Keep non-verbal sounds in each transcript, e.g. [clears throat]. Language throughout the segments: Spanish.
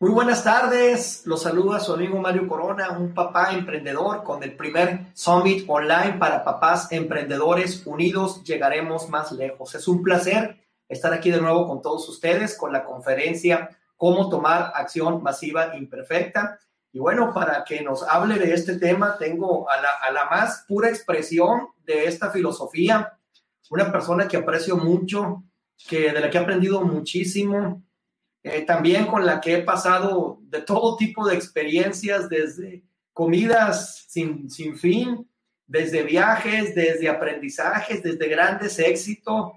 Muy buenas tardes, los saluda su amigo Mario Corona, un papá emprendedor con el primer Summit Online para papás emprendedores unidos, llegaremos más lejos. Es un placer estar aquí de nuevo con todos ustedes con la conferencia Cómo tomar acción masiva imperfecta. Y bueno, para que nos hable de este tema, tengo a la, a la más pura expresión de esta filosofía, una persona que aprecio mucho, que de la que he aprendido muchísimo, eh, también con la que he pasado de todo tipo de experiencias, desde comidas sin, sin fin, desde viajes, desde aprendizajes, desde grandes éxitos,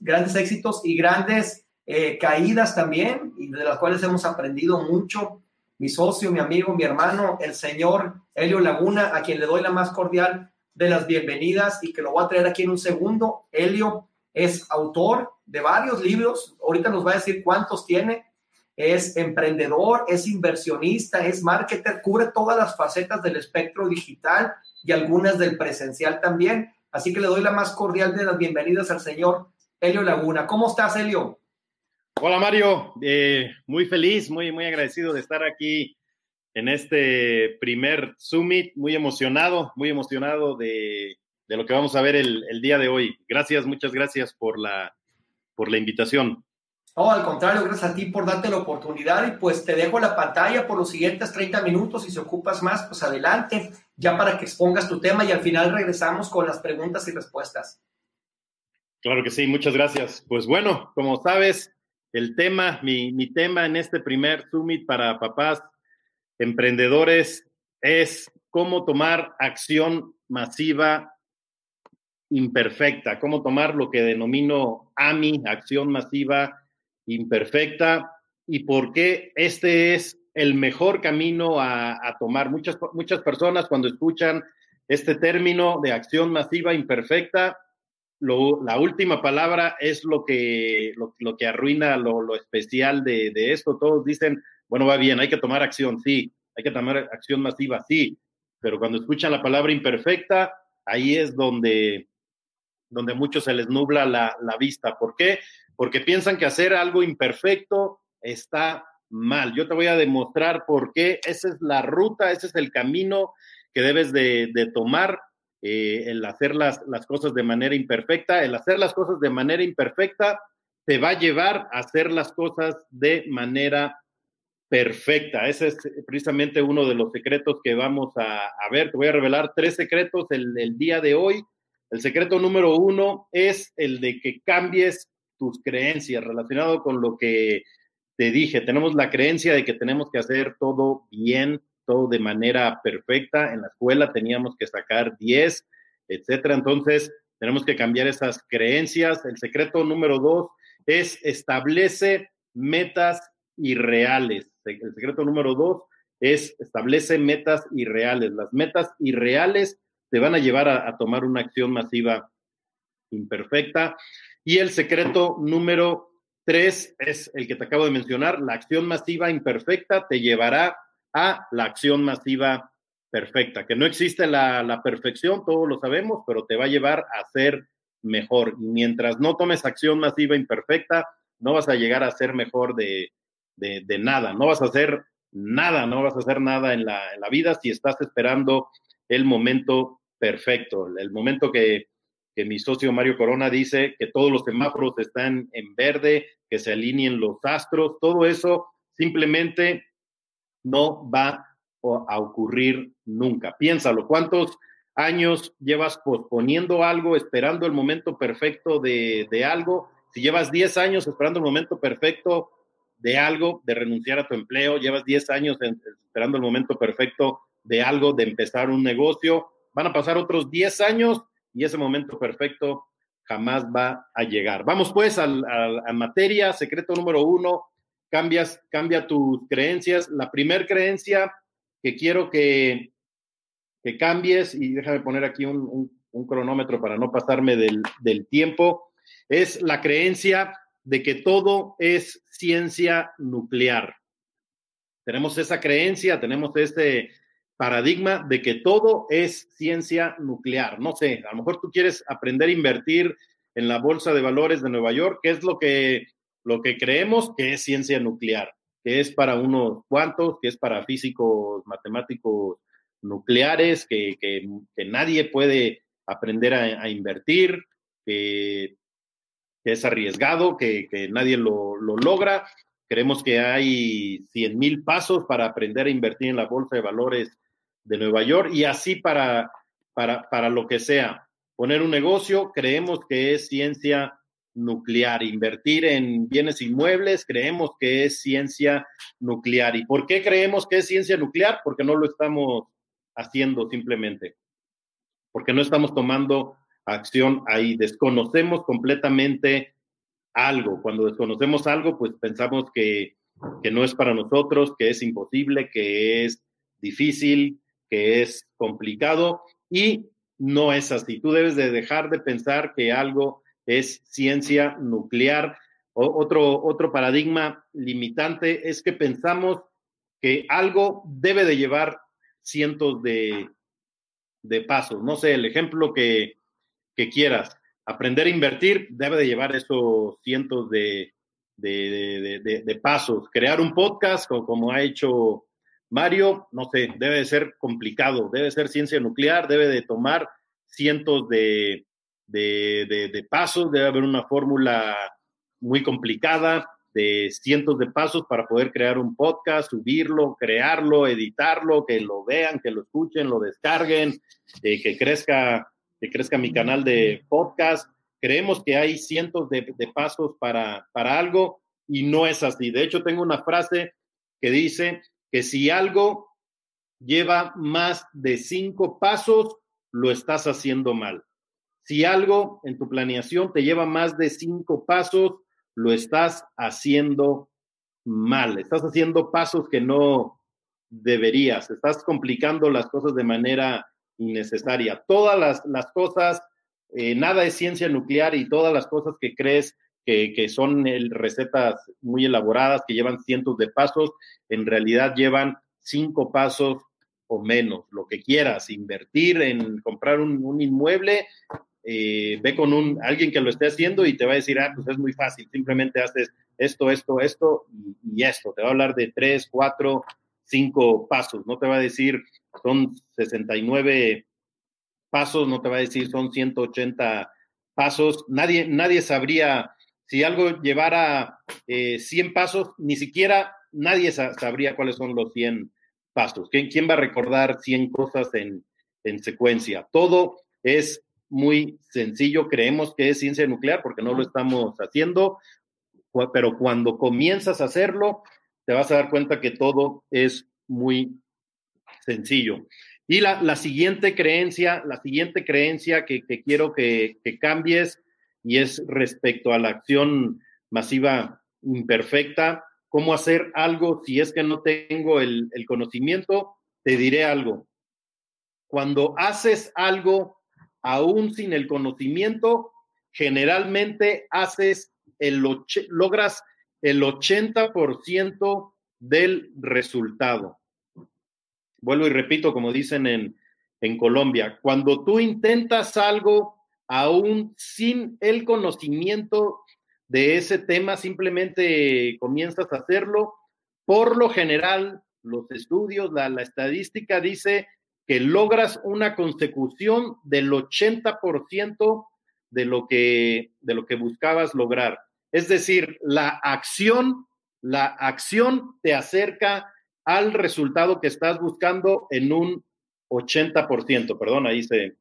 grandes éxitos y grandes eh, caídas también, y de las cuales hemos aprendido mucho. Mi socio, mi amigo, mi hermano, el señor Helio Laguna, a quien le doy la más cordial de las bienvenidas y que lo voy a traer aquí en un segundo. Helio es autor de varios libros, ahorita nos va a decir cuántos tiene, es emprendedor, es inversionista, es marketer, cubre todas las facetas del espectro digital y algunas del presencial también. Así que le doy la más cordial de las bienvenidas al señor Helio Laguna. ¿Cómo estás, Helio? Hola, Mario. Eh, muy feliz, muy, muy agradecido de estar aquí en este primer Summit. Muy emocionado, muy emocionado de, de lo que vamos a ver el, el, día de hoy. Gracias, muchas gracias por la, por la invitación. No, al contrario, gracias a ti por darte la oportunidad y pues te dejo la pantalla por los siguientes 30 minutos y si ocupas más, pues adelante, ya para que expongas tu tema y al final regresamos con las preguntas y respuestas. Claro que sí, muchas gracias. Pues bueno, como sabes, el tema, mi, mi tema en este primer Summit para papás emprendedores es cómo tomar acción masiva imperfecta, cómo tomar lo que denomino AMI, acción masiva imperfecta y por qué este es el mejor camino a, tomar. Muchas, muchas personas cuando escuchan este término de acción masiva imperfecta, la última palabra es lo que, lo, lo que arruina lo, lo especial de, de, esto. Todos dicen, bueno, va bien, hay que tomar acción, sí, hay que tomar acción masiva, sí, pero cuando escuchan la palabra imperfecta, ahí es donde, donde muchos se les nubla la, la vista. ¿Por qué? Porque piensan que hacer algo imperfecto está mal. Yo te voy a demostrar por qué esa es la ruta, ese es el camino que debes de, tomar, eh, el hacer las, las cosas de manera imperfecta. El hacer las cosas de manera imperfecta te va a llevar a hacer las cosas de manera perfecta. Ese es precisamente uno de los secretos que vamos a, a ver. Te voy a revelar tres secretos el, el día de hoy. El secreto número uno es el de que cambies tus creencias relacionado con lo que te dije. Tenemos la creencia de que tenemos que hacer todo bien, todo de manera perfecta. En la escuela teníamos que sacar 10, etcétera. Entonces, tenemos que cambiar esas creencias. El secreto número dos es establece metas irreales. El secreto número dos es establece metas irreales. Las metas irreales te van a llevar a, a tomar una acción masiva imperfecta. Y el secreto número tres es el que te acabo de mencionar, la acción masiva imperfecta te llevará a la acción masiva perfecta, que no existe la, perfección, todos lo sabemos, pero te va a llevar a ser mejor. Y mientras no tomes acción masiva imperfecta, no vas a llegar a ser mejor de, nada, no vas a hacer nada, no vas a hacer nada en la vida si estás esperando el momento perfecto, el momento que, que mi socio Mario Corona dice que todos los semáforos están en verde, que se alineen los astros, todo eso simplemente no va a ocurrir nunca. Piénsalo, ¿cuántos años llevas posponiendo algo, esperando el momento perfecto de, de algo? Si llevas 10 años esperando el momento perfecto de algo, de renunciar a tu empleo, llevas 10 años esperando el momento perfecto de algo, de empezar un negocio, van a pasar otros 10 años y ese momento perfecto jamás va a llegar. Vamos pues a, materia, secreto número uno, cambias, cambia tus creencias. La primer creencia que quiero que, que cambies, y déjame poner aquí un, un, un cronómetro para no pasarme del, del tiempo, es la creencia de que todo es ciencia nuclear. Tenemos esa creencia, tenemos este, paradigma de que todo es ciencia nuclear. No sé, a lo mejor tú quieres aprender a invertir en la bolsa de valores de Nueva York, que es lo que, lo que creemos que es ciencia nuclear. que es para unos cuantos, que es para físicos matemáticos nucleares, que, nadie puede aprender a, invertir, que, es arriesgado, que, nadie lo, logra. Creemos que hay 100 mil pasos para aprender a invertir en la Bolsa de Valores de Nueva York y así para, para, para lo que sea. Poner un negocio, creemos que es ciencia nuclear. Invertir en bienes inmuebles, creemos que es ciencia nuclear. ¿Y por qué creemos que es ciencia nuclear? Porque no lo estamos haciendo simplemente, porque no estamos tomando acción ahí. Desconocemos completamente algo. Cuando desconocemos algo, pues pensamos que, que no es para nosotros, que es imposible, que es difícil, que es complicado y no es así. Tú debes de dejar de pensar que algo es ciencia nuclear. otro, otro paradigma limitante es que pensamos que algo debe de llevar cientos de, pasos. No sé, el ejemplo que, quieras. Aprender a invertir debe de llevar esos cientos de, de, pasos. Crear un podcast, como, como, ha hecho Mario, no sé, debe de ser complicado, debe ser ciencia nuclear, debe de tomar cientos de, de, pasos, debe haber una fórmula muy complicada de cientos de pasos para poder crear un podcast, subirlo, crearlo, editarlo, que lo vean, que lo escuchen, lo descarguen, eh, que crezca, que crezca mi canal de podcast. Creemos que hay cientos de, pasos para, para algo y no es así. De hecho, tengo una frase que dice que si algo lleva más de cinco pasos, lo estás haciendo mal. Si algo en tu planeación te lleva más de cinco pasos, lo estás haciendo mal. Estás haciendo pasos que no deberías. Estás complicando las cosas de manera innecesaria. Todas las, cosas, eh, nada es ciencia nuclear y todas las cosas que crees que, son recetas muy elaboradas, que llevan cientos de pasos, en realidad llevan cinco pasos o menos, lo que quieras, invertir en comprar un, inmueble, eh, ve con un, alguien que lo esté haciendo y te va a decir, ah, pues es muy fácil, simplemente haces esto, esto, esto y, esto. Te va a hablar de tres, cuatro, cinco pasos. No te va a decir, son 69 pasos, no te va a decir, son 180 pasos. Nadie, nadie sabría, si algo llevara 100 eh, pasos, ni siquiera nadie sabría cuáles son los 100 pasos. ¿Quién, quién va a recordar 100 cosas en, en secuencia? Todo es muy sencillo, creemos que es ciencia nuclear porque no lo estamos haciendo, pero cuando comienzas a hacerlo, te vas a dar cuenta que todo es muy sencillo. Y la, siguiente creencia, la siguiente creencia que, quiero que, cambies y es respecto a la acción masiva imperfecta, cómo hacer algo si es que no tengo el, conocimiento, te diré algo. Cuando haces algo aún sin el conocimiento, generalmente haces el logras el 80% del resultado. Vuelvo y repito, como dicen en, en Colombia, cuando tú intentas algo aún sin el conocimiento de ese tema, simplemente comienzas a hacerlo. Por lo general, los estudios, la, estadística dice que logras una consecución del 80% de lo que de lo que buscabas lograr. Es decir, la acción, la acción te acerca al resultado que estás buscando en un 80%. Perdón, ahí se,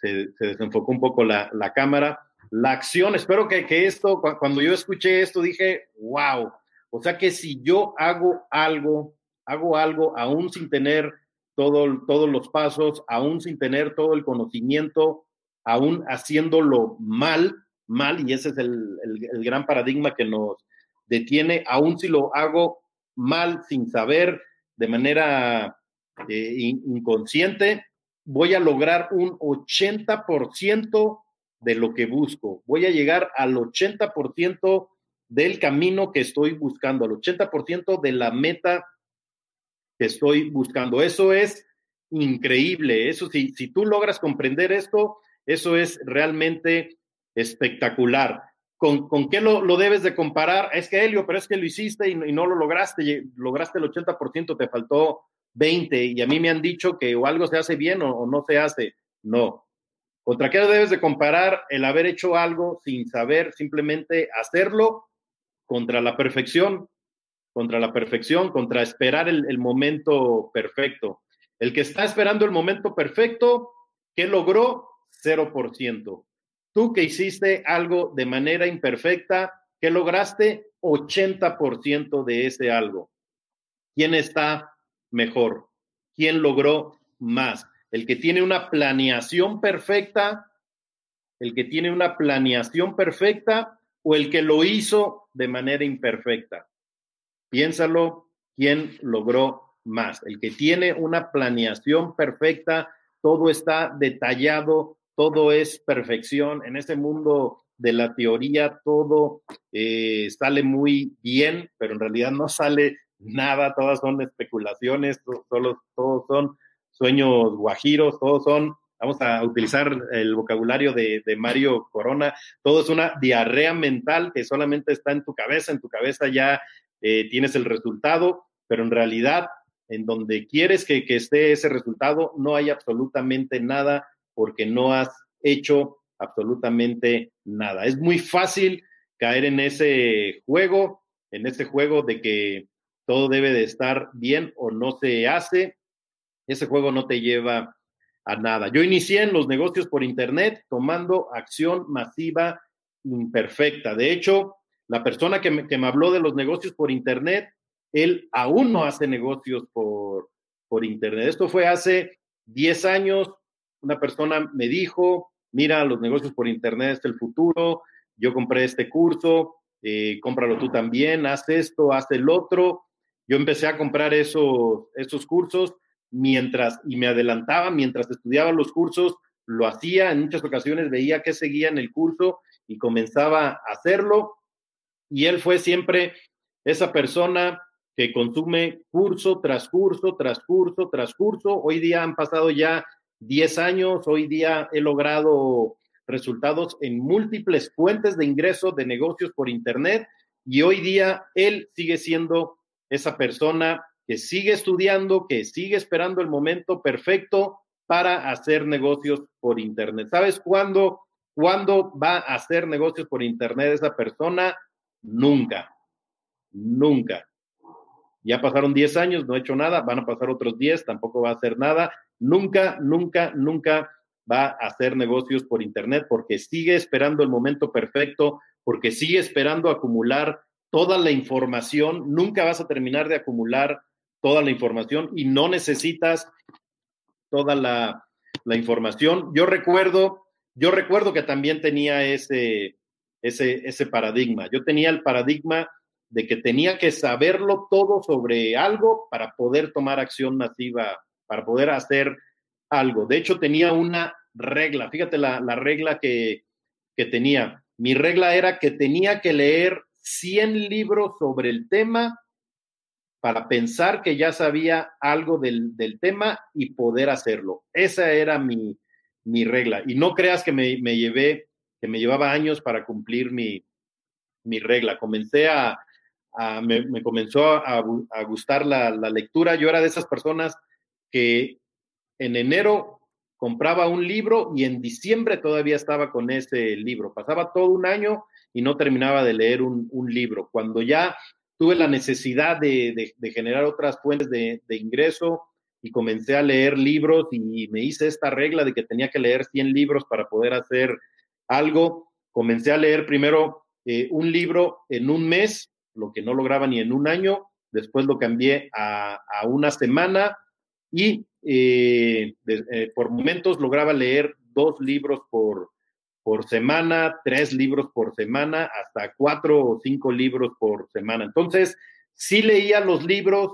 se, desenfocó un poco la, cámara. La acción, espero que, que esto, cuando yo escuché esto, dije, wow. O sea que si yo hago algo, hago algo aún sin tener todos los pasos, aún sin tener todo el conocimiento, aún haciéndolo mal, mal, y ese es el, gran paradigma que nos detiene, aún si lo hago mal, sin saber, de manera eh, inconsciente, voy a lograr un 80% de lo que busco. Voy a llegar al 80% del camino que estoy buscando, al 80% de la meta que estoy buscando. Eso es increíble. Eso si, si tú logras comprender esto, eso es realmente espectacular. ¿con, con qué lo, lo, debes de comparar? Es que Helio, pero es que lo hiciste y, y no lo lograste, lograste el 80%, te faltó 20 y a mí me han dicho que o algo se hace bien o, no se hace. No. ¿Contra qué debes de comparar el haber hecho algo sin saber simplemente hacerlo contra la perfección? Contra la perfección, contra esperar el, el momento perfecto. El que está esperando el momento perfecto, ¿qué logró? 0%. Tú que hiciste algo de manera imperfecta, ¿qué lograste? 80% de ese algo. ¿Quién está mejor? ¿Quién logró más? El que tiene una planeación perfecta, el que tiene una planeación perfecta o el que lo hizo de manera imperfecta. Piénsalo, ¿quién logró más? El que tiene una planeación perfecta, todo está detallado, todo es perfección. En este mundo de la teoría todo eh, sale muy bien, pero en realidad no sale nada, todas son especulaciones, solo, todos son sueños guajiros, todos son, vamos a utilizar el vocabulario de, de, Mario Corona, todo es una diarrea mental que solamente está en tu cabeza, en tu cabeza ya eh, tienes el resultado, pero en realidad en donde quieres que, que esté ese resultado no hay absolutamente nada porque no has hecho absolutamente nada. Es muy fácil caer en ese juego, en ese juego de que todo debe de estar bien o no se hace. Ese juego no te lleva a nada. Yo inicié en los negocios por Internet tomando acción masiva imperfecta. De hecho, la persona que me, que me habló de los negocios por Internet, él aún no hace negocios por, por Internet. Esto fue hace 10 años. Una persona me dijo, mira, los negocios por Internet es el futuro, yo compré este curso, eh, cómpralo tú también, haz esto, haz el otro. Yo empecé a comprar esos, cursos mientras, y me adelantaba, mientras estudiaba los cursos, lo hacía, en muchas ocasiones veía que seguía en el curso y comenzaba a hacerlo. Y él fue siempre esa persona que consume curso tras curso, tras curso, tras curso. Hoy día han pasado ya 10 años, hoy día he logrado resultados en múltiples fuentes de ingreso de negocios por Internet y hoy día él sigue siendo esa persona que sigue estudiando, que sigue esperando el momento perfecto para hacer negocios por Internet. ¿Sabes cuándo, cuándo va a hacer negocios por Internet esa persona? Nunca, nunca. Ya pasaron 10 años, no ha hecho nada, van a pasar otros 10, tampoco va a hacer nada. Nunca, nunca, nunca va a hacer negocios por Internet porque sigue esperando el momento perfecto, porque sigue esperando acumular toda la información, nunca vas a terminar de acumular toda la información y no necesitas toda la, la información. Yo recuerdo, yo recuerdo que también tenía ese, ese, ese paradigma. Yo tenía el paradigma de que tenía que saberlo todo sobre algo para poder tomar acción masiva, para poder hacer algo. De hecho, tenía una regla, fíjate la, la regla que, que tenía. Mi regla era que tenía que leer 100 libros sobre el tema para pensar que ya sabía algo del, del tema y poder hacerlo. Esa era mi, mi regla. Y no creas que me, me, llevé, que me llevaba años para cumplir mi, mi regla. Comencé a, me, comenzó a, a gustar la, la, lectura. Yo era de esas personas que en enero compraba un libro y en diciembre todavía estaba con ese libro. Pasaba todo un año y no terminaba de leer un, libro. Cuando ya tuve la necesidad de, generar otras fuentes de, ingreso y comencé a leer libros y me hice esta regla de que tenía que leer 100 libros para poder hacer algo. Comencé a leer primero eh, un libro en un mes, lo que no lograba ni en un año. Después lo cambié a, una semana y eh, eh, por momentos lograba leer dos libros por, por semana, tres libros por semana, hasta cuatro o cinco libros por semana. Entonces, sí leía los libros,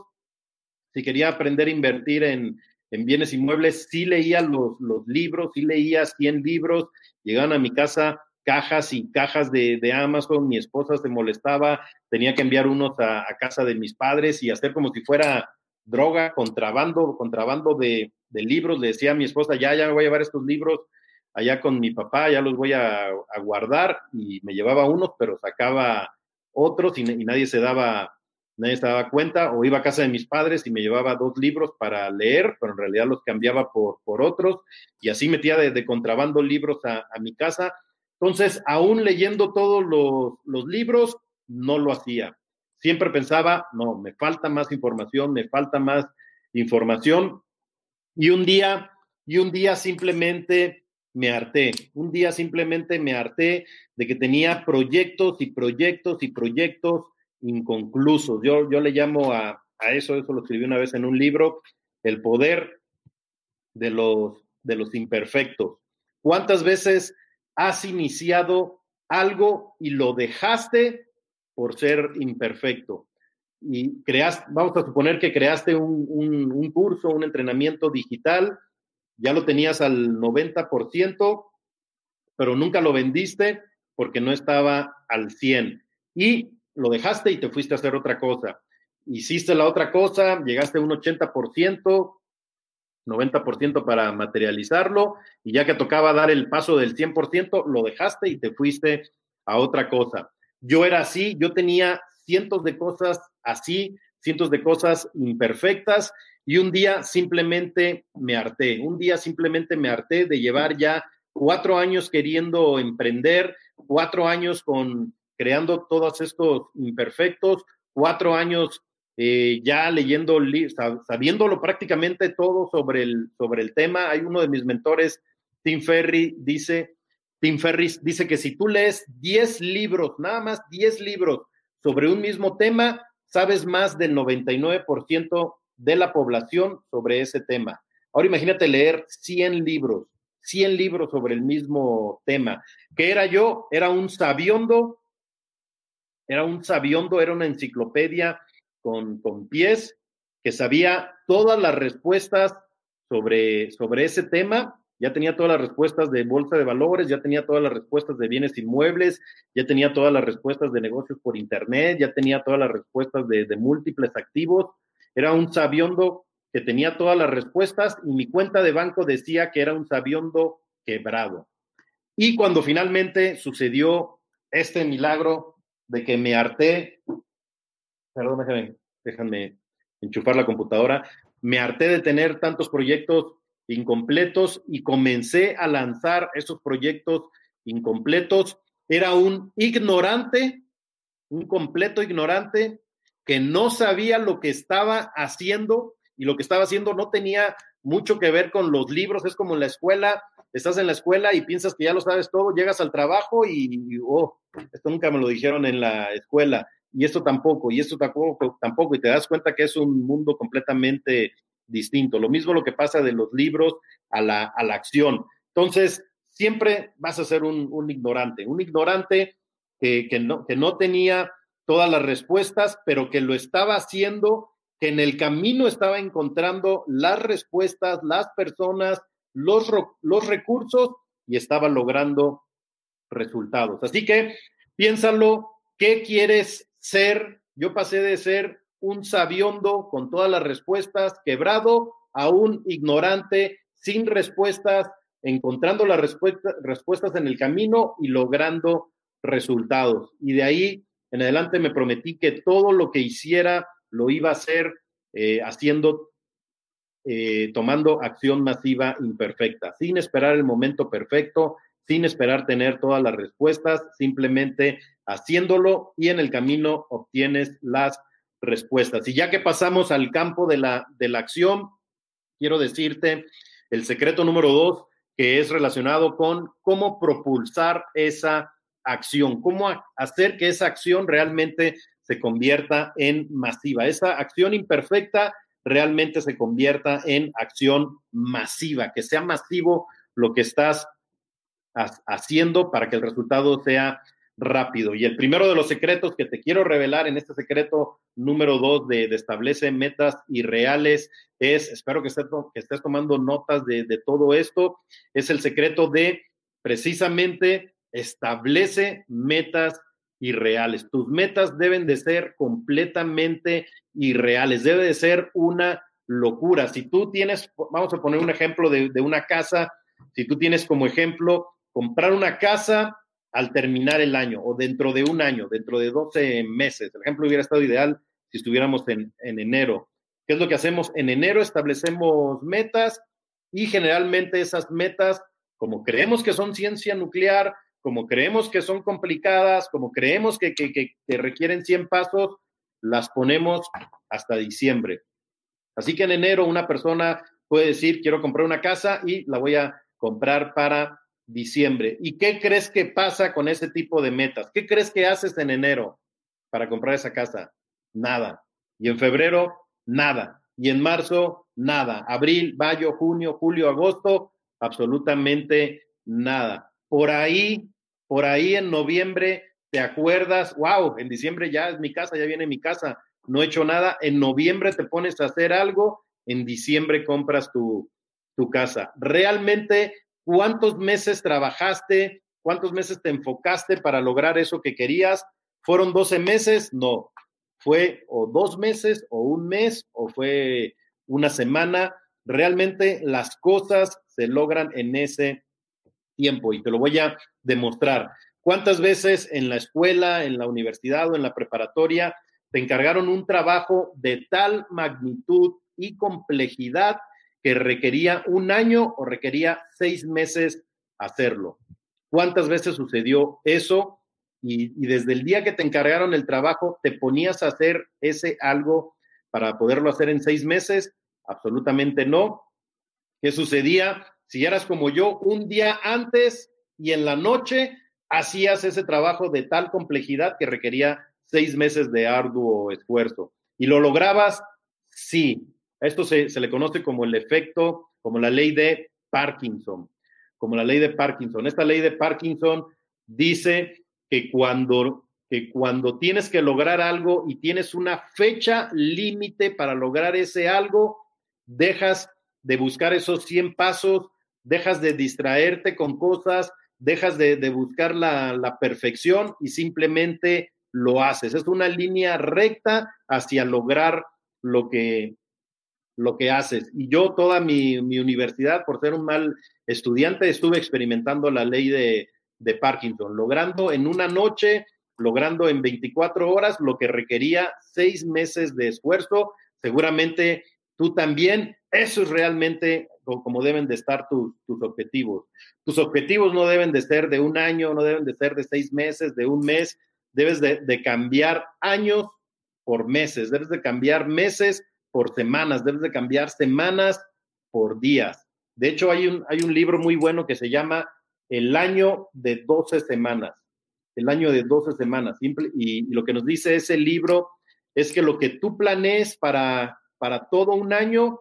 si quería aprender a invertir en, en bienes inmuebles, sí leía los, los libros, sí leía 100 libros, llegaban a mi casa cajas y cajas de, de, Amazon, mi esposa se molestaba, tenía que enviar unos a, a, casa de mis padres y hacer como si fuera droga, contrabando, contrabando de, de libros, le decía a mi esposa, ya, ya me voy a llevar estos libros allá con mi papá, ya los voy a, guardar y me llevaba unos, pero sacaba otros y, nadie se daba nadie cuenta, o iba a casa de mis padres y me llevaba dos libros para leer, pero en realidad los cambiaba por, por otros, y así metía de, contrabando libros a, mi casa. Entonces, aún leyendo todos los, los libros, no lo hacía. Siempre pensaba, no, me falta más información, me falta más información. Y un día, y un día simplemente me harté. Un día simplemente me harté de que tenía proyectos y proyectos y proyectos inconclusos. Yo, yo le llamo a, a eso, eso lo escribí una vez en un libro, el poder de los, de los imperfectos. ¿Cuántas veces has iniciado algo y lo dejaste por ser imperfecto? Y creas, vamos a suponer que creaste un, un curso, un entrenamiento digital, ya lo tenías al 90%, pero nunca lo vendiste porque no estaba al 100. Y lo dejaste y te fuiste a hacer otra cosa. Hiciste la otra cosa, llegaste a un 80%, 90% para materializarlo, y ya que tocaba dar el paso del 100%, lo dejaste y te fuiste a otra cosa. Yo era así, yo tenía cientos de cosas así, cientos de cosas imperfectas, y un día simplemente me harté, un día simplemente me harté de llevar ya cuatro años queriendo emprender, cuatro años con creando todos estos imperfectos, cuatro años eh, ya leyendo, sabiéndolo prácticamente todo sobre el, sobre el tema. Hay uno de mis mentores, Tim Ferry, dice, Tim Ferris dice que si tú lees 10 libros, nada más 10 libros sobre un mismo tema, sabes más del 99% de la población sobre ese tema. Ahora imagínate leer 100 libros, 100 libros sobre el mismo tema. ¿Qué era yo? Era un sabiondo, era un sabiondo, era una enciclopedia con, con pies que sabía todas las respuestas sobre, sobre ese tema. Ya tenía todas las respuestas de bolsa de valores, ya tenía todas las respuestas de bienes inmuebles, ya tenía todas las respuestas de negocios por internet, ya tenía todas las respuestas de, de múltiples activos era un sabiondo que tenía todas las respuestas y mi cuenta de banco decía que era un sabiondo quebrado. Y cuando finalmente sucedió este milagro de que me harté, perdón, déjame, déjame enchufar la computadora, me harté de tener tantos proyectos incompletos y comencé a lanzar esos proyectos incompletos. Era un ignorante, un completo ignorante que no sabía lo que estaba haciendo y lo que estaba haciendo no tenía mucho que ver con los libros, es como en la escuela, estás en la escuela y piensas que ya lo sabes todo, llegas al trabajo y, oh, esto nunca me lo dijeron en la escuela, y esto tampoco, y esto tampoco, tampoco, y te das cuenta que es un mundo completamente distinto. Lo mismo lo que pasa de los libros a la, a la acción. Entonces, siempre vas a ser un, un ignorante, un ignorante que, que, no, que no tenía todas las respuestas, pero que lo estaba haciendo, que en el camino estaba encontrando las respuestas, las personas, los, los recursos y estaba logrando resultados. Así que piénsalo, ¿qué quieres ser? Yo pasé de ser un sabiondo con todas las respuestas, quebrado, a un ignorante sin respuestas, encontrando las respuestas en el camino y logrando resultados. Y de ahí en adelante me prometí que todo lo que hiciera lo iba a hacer eh, haciendo, eh, tomando acción masiva imperfecta, sin esperar el momento perfecto, sin esperar tener todas las respuestas, simplemente haciéndolo y en el camino obtienes las respuestas. Y ya que pasamos al campo de la, de la acción, quiero decirte el secreto número dos, que es relacionado con cómo propulsar esa acción, cómo hacer que esa acción realmente se convierta en masiva, esa acción imperfecta realmente se convierta en acción masiva, que sea masivo lo que estás haciendo para que el resultado sea rápido. Y el primero de los secretos que te quiero revelar en este secreto número dos de, establece metas irreales es, espero que estés, tomando notas de todo esto, es el secreto de precisamente establece metas irreales. Tus metas deben de ser completamente irreales, debe de ser una locura. Si tú tienes, vamos a poner un ejemplo de, una casa, si tú tienes como ejemplo comprar una casa al terminar el año o dentro de un año, dentro de 12 meses. El ejemplo hubiera estado ideal si estuviéramos en, en enero. ¿Qué es lo que hacemos? En enero establecemos metas y generalmente esas metas, como creemos que son ciencia nuclear, como creemos que son complicadas, como creemos que, que, que, requieren 100 pasos, las ponemos hasta diciembre. Así que en enero una persona puede decir, quiero comprar una casa y la voy a comprar para diciembre. ¿Y qué crees que pasa con ese tipo de metas? ¿Qué crees que haces en enero para comprar esa casa? Nada. Y en febrero, nada. Y en marzo, nada. Abril, mayo, junio, julio, agosto, absolutamente nada. Por ahí, por ahí en noviembre, te acuerdas, wow, en diciembre ya es mi casa, ya viene mi casa, no he hecho nada. En noviembre te pones a hacer algo, en diciembre compras tu, tu casa. Realmente ¿Cuántos meses trabajaste? ¿Cuántos meses te enfocaste para lograr eso que querías? ¿Fueron 12 meses? No. Fue o dos meses o un mes o fue una semana. Realmente las cosas se logran en ese y te lo voy a demostrar. ¿Cuántas veces en la escuela, en la universidad o en la preparatoria te encargaron un trabajo de tal magnitud y complejidad que requería un año o requería seis meses hacerlo. ¿Cuántas veces sucedió eso? Y, desde el día que te encargaron el trabajo, ¿te ponías a hacer ese algo para poderlo hacer en seis meses? Absolutamente no. ¿Qué sucedía? Si eras como yo, un día antes y en la noche hacías ese trabajo de tal complejidad que requería seis meses de arduo esfuerzo. ¿Y lo lograbas? Sí. Esto se, le conoce como el efecto, como la ley de Parkinson, como la ley de Parkinson. Esta ley de Parkinson dice que cuando, que cuando tienes que lograr algo y tienes una fecha límite para lograr ese algo, dejas de buscar esos 100 pasos, dejas de distraerte con cosas, dejas de, de buscar la, la perfección y simplemente lo haces. Es una línea recta hacia lograr lo que, lo que haces. Y yo toda mi, universidad, por ser un mal estudiante, estuve experimentando la ley de, de, Parkinson, logrando en una noche, logrando en 24 horas lo que requería seis meses de esfuerzo. Seguramente tú también, eso es realmente como deben de estar tus, tus objetivos. Tus objetivos no deben de ser de un año, no deben de ser de seis meses, de un mes, debes de, cambiar años por meses, debes de cambiar meses por semanas, debes de cambiar semanas por días. De hecho, hay un, hay un libro muy bueno que se llama El año de 12 semanas. El año de 12 semanas. Simple, y, lo que nos dice ese libro es que lo que tú planees para, para todo un año,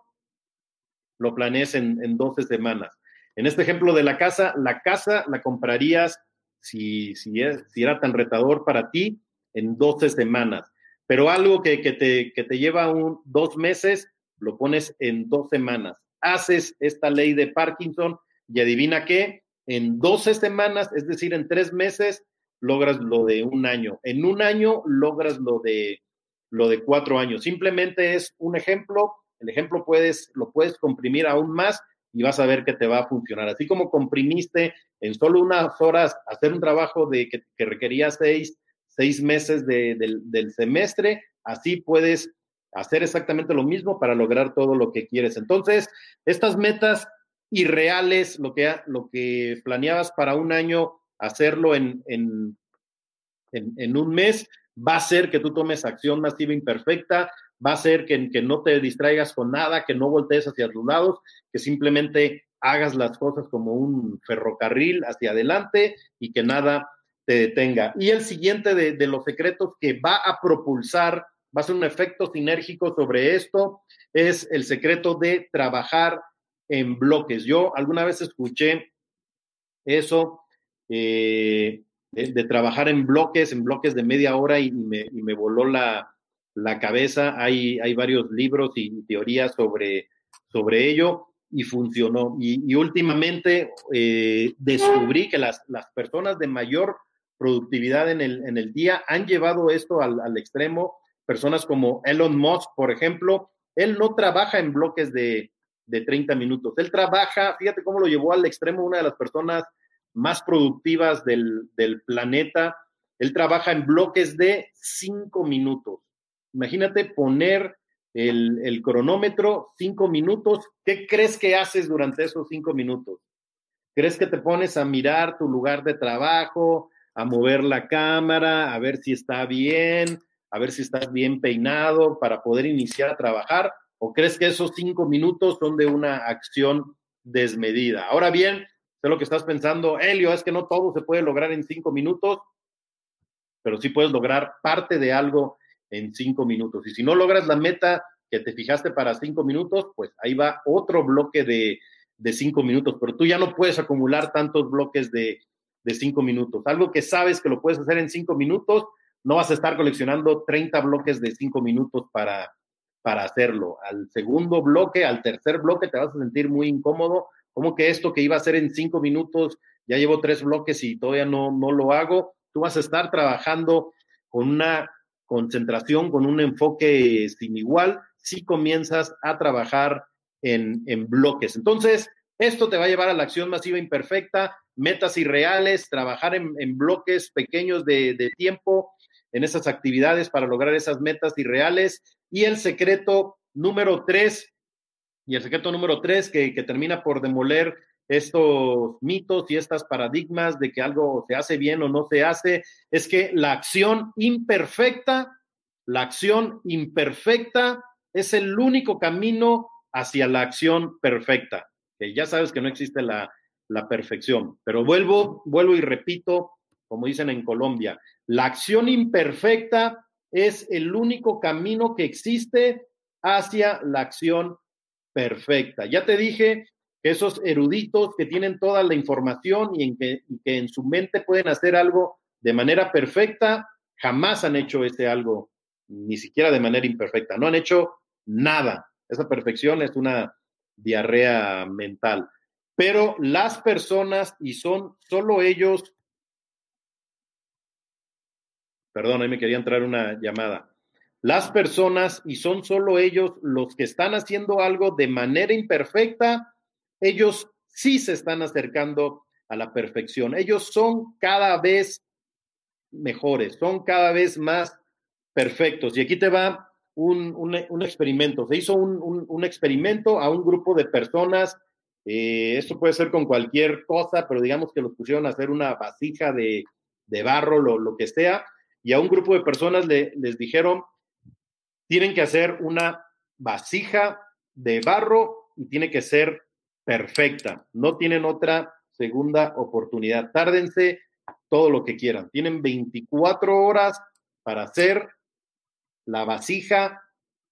lo planees en, en 12 semanas. En este ejemplo de la casa, la casa la comprarías, si, si, es, si era tan retador para ti, en 12 semanas. Pero algo que, te, te, lleva un, dos meses, lo pones en dos semanas. Haces esta ley de Parkinson y adivina qué, en 12 semanas, es decir, en tres meses, logras lo de un año. En un año logras lo de, lo de cuatro años. Simplemente es un ejemplo. El ejemplo puedes, lo puedes comprimir aún más y vas a ver que te va a funcionar. Así como comprimiste en solo unas horas hacer un trabajo de que, que requería seis, seis meses del, semestre, así puedes hacer exactamente lo mismo para lograr todo lo que quieres. Entonces, estas metas irreales, lo que, lo que planeabas para un año, hacerlo en, en, en, un mes, va a ser que tú tomes acción masiva imperfecta, va a ser que, que no te distraigas con nada, que no voltees hacia los lados, que simplemente hagas las cosas como un ferrocarril hacia adelante y que nada te detenga. Y el siguiente de, los secretos que va a propulsar, va a ser un efecto sinérgico sobre esto, es el secreto de trabajar en bloques. Yo alguna vez escuché eso eh, de, trabajar en bloques, en bloques de media hora y me voló la, la, cabeza. Hay, hay varios libros y teorías sobre, sobre ello y funcionó. Y, últimamente eh, descubrí que las, las personas de mayor productividad en el, en el día, han llevado esto al, al, extremo. Personas como Elon Musk, por ejemplo, él no trabaja en bloques de, de 30 minutos. Él trabaja, fíjate cómo lo llevó al extremo una de las personas más productivas del, del planeta. Él trabaja en bloques de 5 minutos. Imagínate poner el, cronómetro, 5 minutos. ¿Qué crees que haces durante esos 5 minutos? ¿Crees que te pones a mirar tu lugar de trabajo, a mover la cámara, a ver si está bien, a ver si estás bien peinado para poder iniciar a trabajar? ¿O crees que esos cinco minutos son de una acción desmedida? Ahora bien, sé lo que estás pensando, Helio, es que no todo se puede lograr en cinco minutos, pero sí puedes lograr parte de algo en cinco minutos. Y si no logras la meta que te fijaste para cinco minutos, pues ahí va otro bloque de, de cinco minutos, pero tú ya no puedes acumular tantos bloques de, de cinco minutos. Algo que sabes que lo puedes hacer en cinco minutos, no vas a estar coleccionando 30 bloques de cinco minutos para, para hacerlo. Al segundo bloque, al tercer bloque, te vas a sentir muy incómodo. Como que esto que iba a hacer en cinco minutos, ya llevo tres bloques y todavía no, no lo hago. Tú vas a estar trabajando con una concentración, con un enfoque sin igual, si comienzas a trabajar en, bloques. Entonces, esto te va a llevar a la acción masiva imperfecta, metas irreales, trabajar en, bloques pequeños de, tiempo en esas actividades para lograr esas metas irreales. Y el secreto número tres, y el secreto número tres que, que termina por demoler estos mitos y estas paradigmas de que algo se hace bien o no se hace, es que la acción imperfecta, la acción imperfecta es el único camino hacia la acción perfecta, que ya sabes que no existe la, perfección, pero vuelvo, vuelvo y repito, como dicen en Colombia, la acción imperfecta es el único camino que existe hacia la acción perfecta. Ya te dije esos eruditos que tienen toda la información y, en que, en su mente pueden hacer algo de manera perfecta, jamás han hecho ese algo, ni siquiera de manera imperfecta, no han hecho nada. Esa perfección es una diarrea mental. Pero las personas, y son solo ellos, perdón, ahí me quería entrar una llamada. Las personas, y son solo ellos los que están haciendo algo de manera imperfecta, ellos sí se están acercando a la perfección. Ellos son cada vez mejores, son cada vez más perfectos. Y aquí te va un, experimento. Se hizo un, experimento a un grupo de personas. Eh, esto puede ser con cualquier cosa, pero digamos que los pusieron a hacer una vasija de, barro, lo, lo, que sea, y a un grupo de personas le, les dijeron, tienen que hacer una vasija de barro y tiene que ser perfecta. No tienen otra segunda oportunidad. Tárdense todo lo que quieran. Tienen 24 horas para hacer la vasija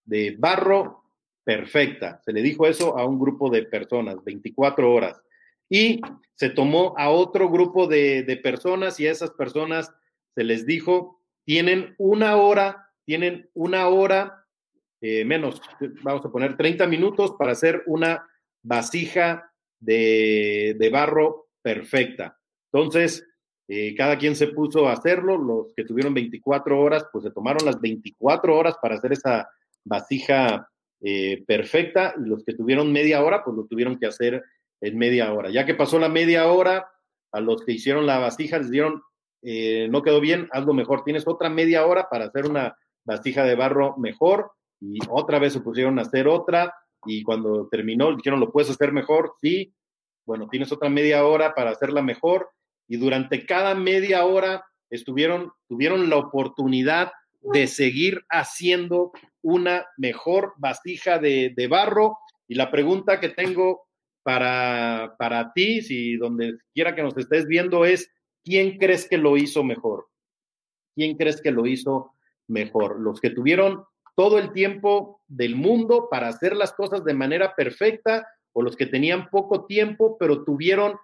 de barro perfecta. Se le dijo eso a un grupo de personas, 24 horas. Y se tomó a otro grupo de, personas y a esas personas se les dijo, tienen una hora, tienen una hora eh, menos, vamos a poner 30 minutos para hacer una vasija de, de barro perfecta. Entonces, eh, cada quien se puso a hacerlo, los que tuvieron 24 horas, pues se tomaron las 24 horas para hacer esa vasija eh, perfecta y los que tuvieron media hora, pues lo tuvieron que hacer en media hora. Ya que pasó la media hora, a los que hicieron la vasija les dieron, eh, no quedó bien, algo mejor. Tienes otra media hora para hacer una vasija de barro mejor y otra vez se pusieron a hacer otra y cuando terminó dijeron, ¿lo puedes hacer mejor? Sí. Bueno, tienes otra media hora para hacerla mejor y durante cada media hora estuvieron, tuvieron la oportunidad de seguir haciendo una mejor vasija de, barro. Y la pregunta que tengo para, para ti, si donde quiera que nos estés viendo, es, ¿quién crees que lo hizo mejor? ¿Quién crees que lo hizo mejor? Los que tuvieron todo el tiempo del mundo para hacer las cosas de manera perfecta o los que tenían poco tiempo, pero tuvieron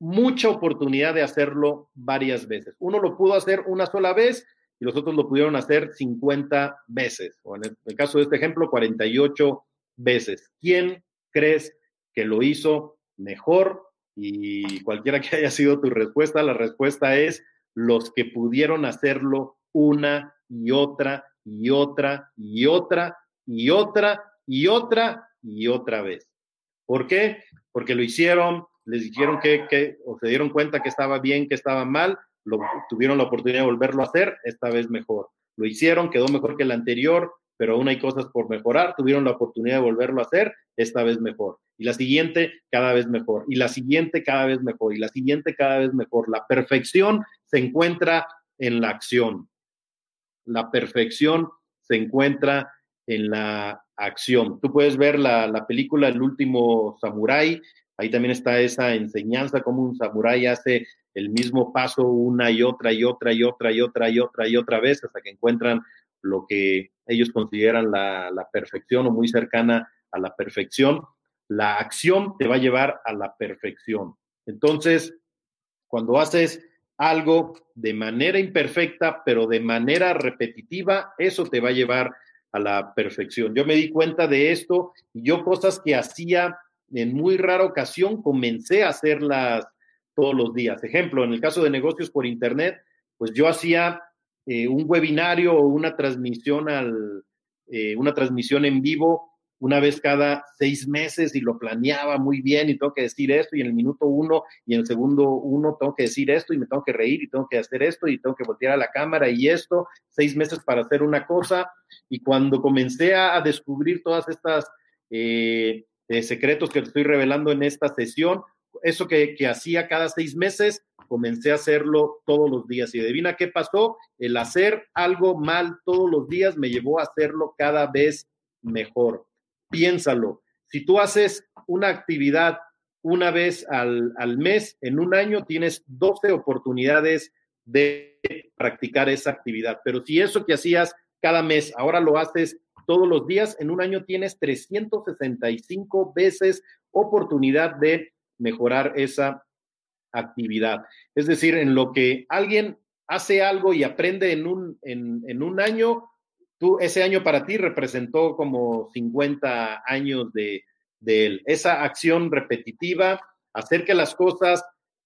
mucha oportunidad de hacerlo varias veces. Uno lo pudo hacer una sola vez y los otros lo pudieron hacer 50 veces, o en el, caso de este ejemplo, 48 veces. ¿Quién crees que lo hizo mejor? Y cualquiera que haya sido tu respuesta, la respuesta es los que pudieron hacerlo una y otra y otra y otra y otra y otra y otra vez. ¿Por qué? Porque lo hicieron, les dijeron que, que o se dieron cuenta que estaba bien, que estaba mal, lo, tuvieron la oportunidad de volverlo a hacer, esta vez mejor. Lo hicieron, quedó mejor que el anterior, pero aún hay cosas por mejorar, tuvieron la oportunidad de volverlo a hacer, esta vez mejor. Y la siguiente, cada vez mejor. Y la siguiente, cada vez mejor. Y la siguiente, cada vez mejor. La perfección se encuentra en la acción. La perfección se encuentra en la acción. Tú puedes ver la, la película El último samurái, ahí también está esa enseñanza como un samurái hace el mismo paso una y otra y otra y otra y otra y otra y otra vez hasta que encuentran lo que ellos consideran la, la perfección o muy cercana a la perfección. La acción te va a llevar a la perfección. Entonces, cuando haces algo de manera imperfecta, pero de manera repetitiva, eso te va a llevar a la perfección. Yo me di cuenta de esto y yo cosas que hacía en muy rara ocasión comencé a hacerlas todos los días. Ejemplo, en el caso de negocios por Internet, pues yo hacía eh, un webinario o una transmisión, al, eh, una transmisión en vivo una vez cada seis meses y lo planeaba muy bien y tengo que decir esto y en el minuto uno y en el segundo uno tengo que decir esto y me tengo que reír y tengo que hacer esto y tengo que voltear a la cámara y esto, seis meses para hacer una cosa y cuando comencé a, descubrir todas estas eh, secretos que te estoy revelando en esta sesión, eso que, que hacía cada seis meses, comencé a hacerlo todos los días. Y adivina qué pasó, el hacer algo mal todos los días me llevó a hacerlo cada vez mejor. Piénsalo, si tú haces una actividad una vez al, al mes, en un año tienes 12 oportunidades de practicar esa actividad. Pero si eso que hacías cada mes, ahora lo haces todos los días, en un año tienes 365 veces oportunidad de mejorar esa actividad. Es decir, en lo que alguien hace algo y aprende en un, en, un año, tú, ese año para ti representó como 50 años de, él. Esa acción repetitiva, hacer que las cosas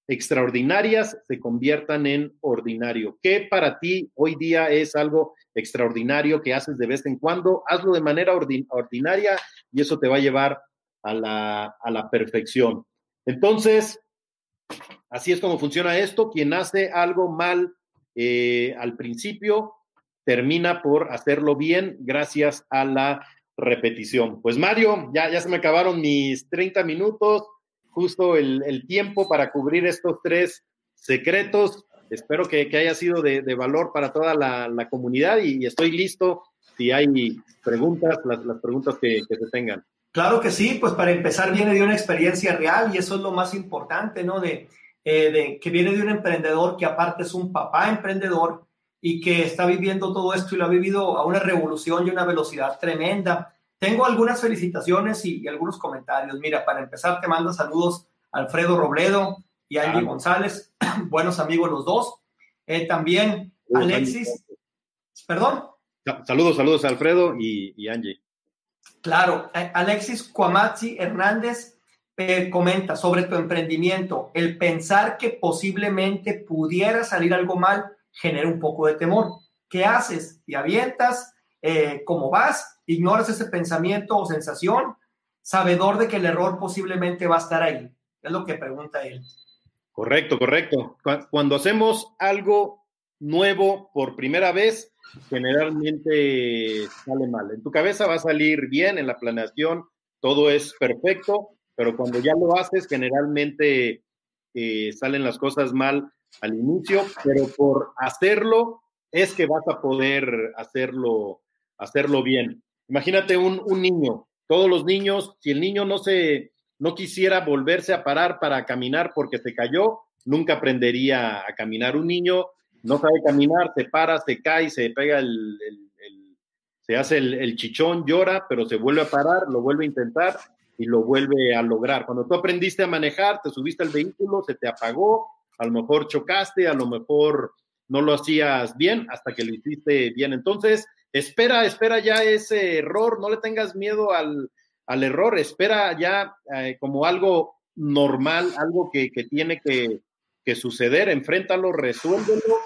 extraordinarias se conviertan en ordinario. ¿Qué para ti hoy día es algo extraordinario que haces de vez en cuando? Hazlo de manera ordinaria y eso te va a llevar a la, a la perfección. Entonces, así es como funciona esto. Quien hace algo mal eh, al principio termina por hacerlo bien gracias a la repetición. Pues Mario, ya, ya se me acabaron mis 30 minutos, justo el, tiempo para cubrir estos tres secretos. Espero que, haya sido de, valor para toda la, comunidad y, estoy listo si hay preguntas, las, preguntas que se tengan. Claro que sí, pues para empezar viene de una experiencia real y eso es lo más importante, ¿no? De, eh, de, que viene de un emprendedor que aparte es un papá emprendedor y que está viviendo todo esto y lo ha vivido a una revolución y una velocidad tremenda. Tengo algunas felicitaciones y, algunos comentarios. Mira, para empezar te mando saludos Alfredo Robledo y Angie González, [clears throat] buenos amigos los dos. Eh, también Alexis, perdón. Saludos, saludos Alfredo y, y Angie. Claro, Alexis Cuamazzi Hernández eh, comenta sobre tu emprendimiento. El pensar que posiblemente pudiera salir algo mal genera un poco de temor. ¿Qué haces? ¿Te avientas? Eh, ¿Cómo vas? ¿Ignoras ese pensamiento o sensación? Sabedor de que el error posiblemente va a estar ahí. Es lo que pregunta él. Correcto, correcto. Cuando hacemos algo nuevo por primera vez, generalmente sale mal. En tu cabeza va a salir bien, en la planeación todo es perfecto, pero cuando ya lo haces, generalmente eh, salen las cosas mal al inicio, pero por hacerlo es que vas a poder hacerlo, hacerlo bien. Imagínate un, un niño, todos los niños, si el niño no se, no quisiera volverse a parar para caminar porque se cayó, nunca aprendería a caminar. Un niño no sabe caminar, se para, se cae, se pega el, se hace el, chichón, llora, pero se vuelve a parar, lo vuelve a intentar y lo vuelve a lograr. Cuando tú aprendiste a manejar, te subiste al vehículo, se te apagó, a lo mejor chocaste, a lo mejor no lo hacías bien hasta que lo hiciste bien. Entonces, espera, espera ya ese error, no le tengas miedo al, error, espera ya eh, como algo normal, algo que, tiene que, que, suceder, enfréntalo, resuélvelo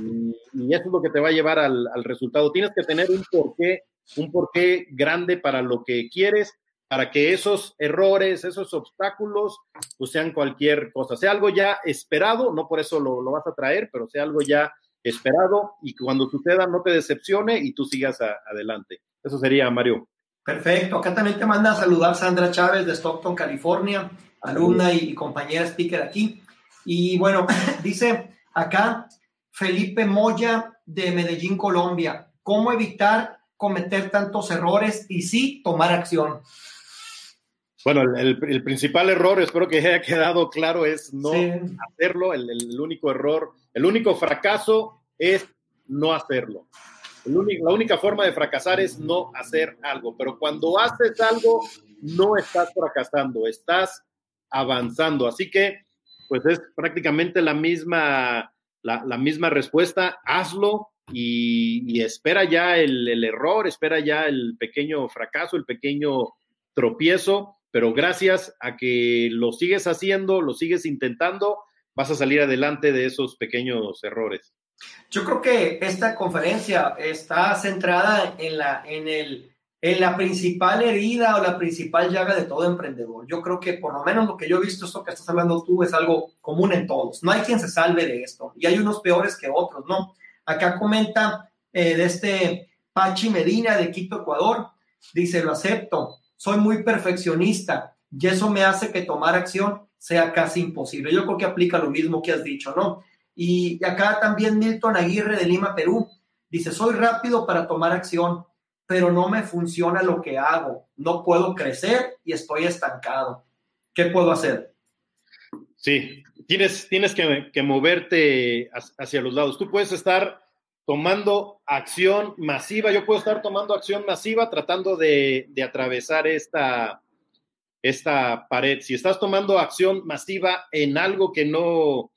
y, eso es lo que te va a llevar al, resultado. Tienes que tener un porqué, un porqué grande para lo que quieres, para que esos errores, esos obstáculos, pues sean cualquier cosa, sea algo ya esperado, no por eso lo, lo vas a traer, pero sea algo ya esperado y cuando suceda no te decepcione y tú sigas adelante. Eso sería, Mario. Perfecto. Acá también te manda a saludar Sandra Chávez de Stockton, California, alumna y compañera speaker aquí. Y bueno, [laughs] dice acá Felipe Moya de Medellín, Colombia, ¿cómo evitar cometer tantos errores y sí tomar acción? Bueno, el, principal error, espero que haya quedado claro, es no hacerlo. El, único error, el único fracaso es no hacerlo. la única forma de fracasar es no hacer algo. Pero cuando haces algo, no estás fracasando, estás avanzando. Así que, pues es prácticamente la misma, la, misma respuesta. Hazlo y, espera ya el, el error, espera ya el pequeño fracaso, el pequeño tropiezo pero gracias a que lo sigues haciendo, lo sigues intentando, vas a salir adelante de esos pequeños errores. Yo creo que esta conferencia está centrada en la, en el, en la principal herida o la principal llaga de todo emprendedor. Yo creo que por lo menos lo que yo he visto, esto que estás hablando tú, es algo común en todos. No hay quien se salve de esto y hay unos peores que otros, ¿no? Acá comenta eh, de este Pachi Medina de Quito, Ecuador, dice, lo acepto, soy muy perfeccionista y eso me hace que tomar acción sea casi imposible. Yo creo que aplica lo mismo que has dicho, ¿no? Y acá también Milton Aguirre de Lima, Perú, dice, soy rápido para tomar acción, pero no me funciona lo que hago. No puedo crecer y estoy estancado. ¿Qué puedo hacer? Sí, tienes, tienes que, que moverte hacia los lados. Tú puedes estar tomando acción masiva. Yo puedo estar tomando acción masiva tratando de, atravesar esta, esta pared. Si estás tomando acción masiva en algo que no,